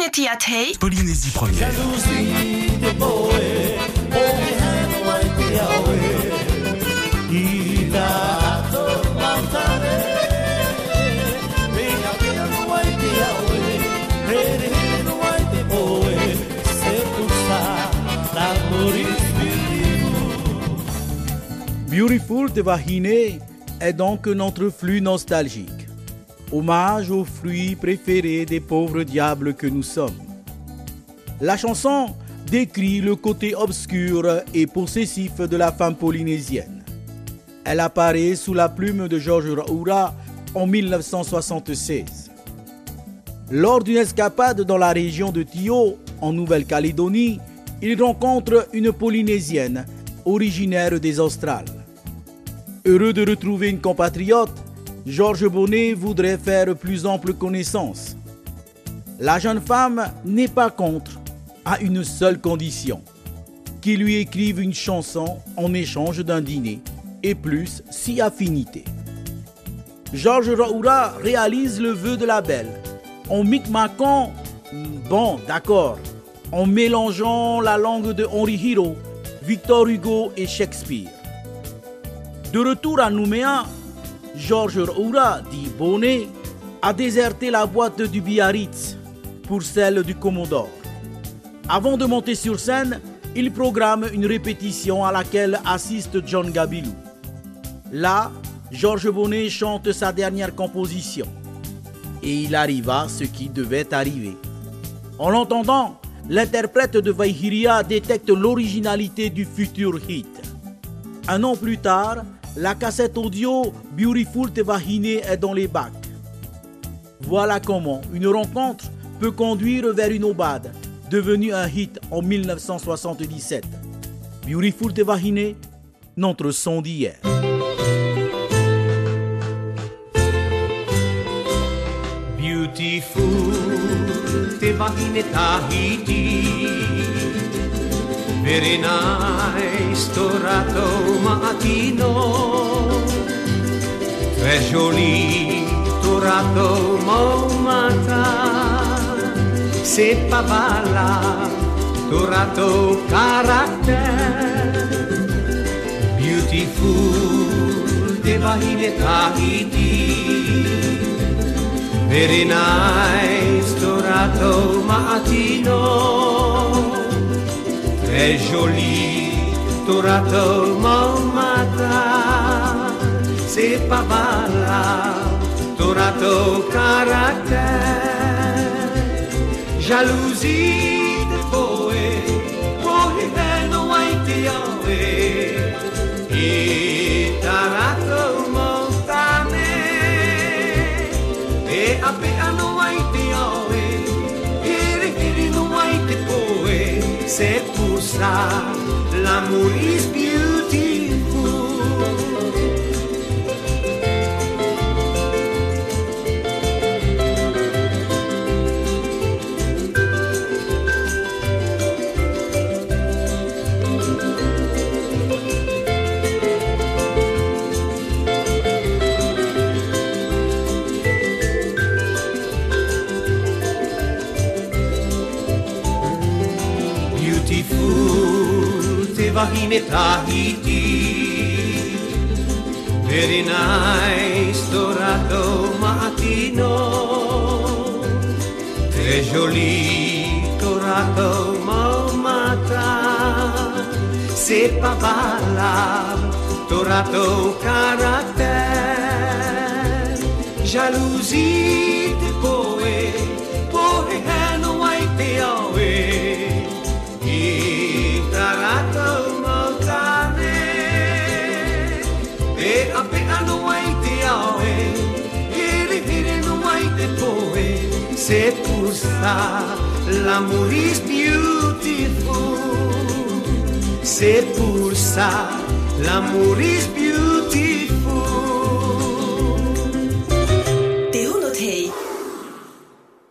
Community at Hay. Polynésie première. Beautiful de Vahine est donc notre flux nostalgique. Hommage aux fruits préférés des pauvres diables que nous sommes. La chanson décrit le côté obscur et possessif de la femme polynésienne. Elle apparaît sous la plume de Georges Raoura en 1976. Lors d'une escapade dans la région de Tio, en Nouvelle-Calédonie, il rencontre une Polynésienne originaire des Australes. Heureux de retrouver une compatriote, Georges Bonnet voudrait faire plus ample connaissance. La jeune femme n'est pas contre, à une seule condition qu'il lui écrive une chanson en échange d'un dîner, et plus si affinité. Georges Raoura réalise le vœu de la belle en micmaquant, bon d'accord, en mélangeant la langue de Henri Hiro, Victor Hugo et Shakespeare. De retour à Nouméa, Georges Roura, dit Bonnet, a déserté la boîte du Biarritz pour celle du Commodore. Avant de monter sur scène, il programme une répétition à laquelle assiste John Gabilou. Là, Georges Bonnet chante sa dernière composition. Et il arriva ce qui devait arriver. En l'entendant, l'interprète de Vaihiria détecte l'originalité du futur hit. Un an plus tard, la cassette audio Beautiful Tevahine est dans les bacs. Voilà comment une rencontre peut conduire vers une obade, devenue un hit en 1977. Beautiful Tevahine, notre son d'hier. Beautiful Tevahine Tahiti Very nice dorato mattino Très joli dorato mon matin C'est pas balla dorato caractère Beautiful de bahine Tahiti. Very nice dorato mattino É est jolie, t'auras tellement matin, c'est pas mal là, t'auras ton caractère, jalousie de poète, poète no haitiawe, et t'auras tá ton montané, et après se cursa la muris Tevahine Tahiti Very nice Dorado Matino Très joli Dorado Momata C'est pas valable Dorado Caractère Jalousie se pulsa, l'amour is beautiful. Se pulsa, l'amour is beautiful.